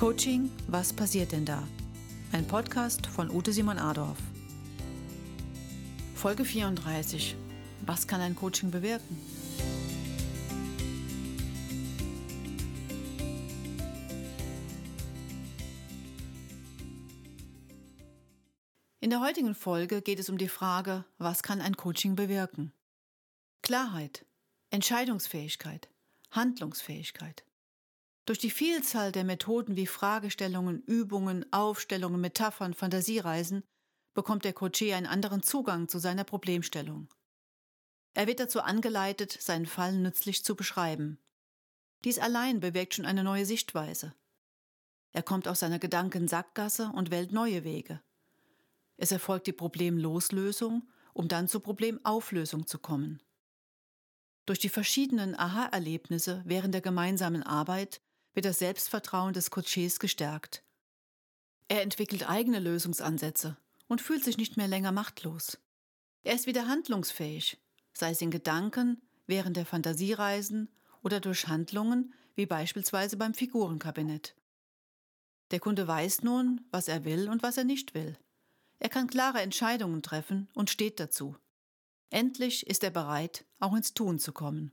Coaching, was passiert denn da? Ein Podcast von Ute Simon Adorf. Folge 34. Was kann ein Coaching bewirken? In der heutigen Folge geht es um die Frage, was kann ein Coaching bewirken? Klarheit, Entscheidungsfähigkeit, Handlungsfähigkeit. Durch die Vielzahl der Methoden wie Fragestellungen, Übungen, Aufstellungen, Metaphern, Fantasiereisen bekommt der Coaché einen anderen Zugang zu seiner Problemstellung. Er wird dazu angeleitet, seinen Fall nützlich zu beschreiben. Dies allein bewirkt schon eine neue Sichtweise. Er kommt aus seiner Gedankensackgasse und wählt neue Wege. Es erfolgt die Problemloslösung, um dann zur Problemauflösung zu kommen. Durch die verschiedenen Aha-Erlebnisse während der gemeinsamen Arbeit wird das Selbstvertrauen des Coaches gestärkt. Er entwickelt eigene Lösungsansätze und fühlt sich nicht mehr länger machtlos. Er ist wieder handlungsfähig, sei es in Gedanken, während der Fantasiereisen oder durch Handlungen, wie beispielsweise beim Figurenkabinett. Der Kunde weiß nun, was er will und was er nicht will. Er kann klare Entscheidungen treffen und steht dazu. Endlich ist er bereit, auch ins Tun zu kommen.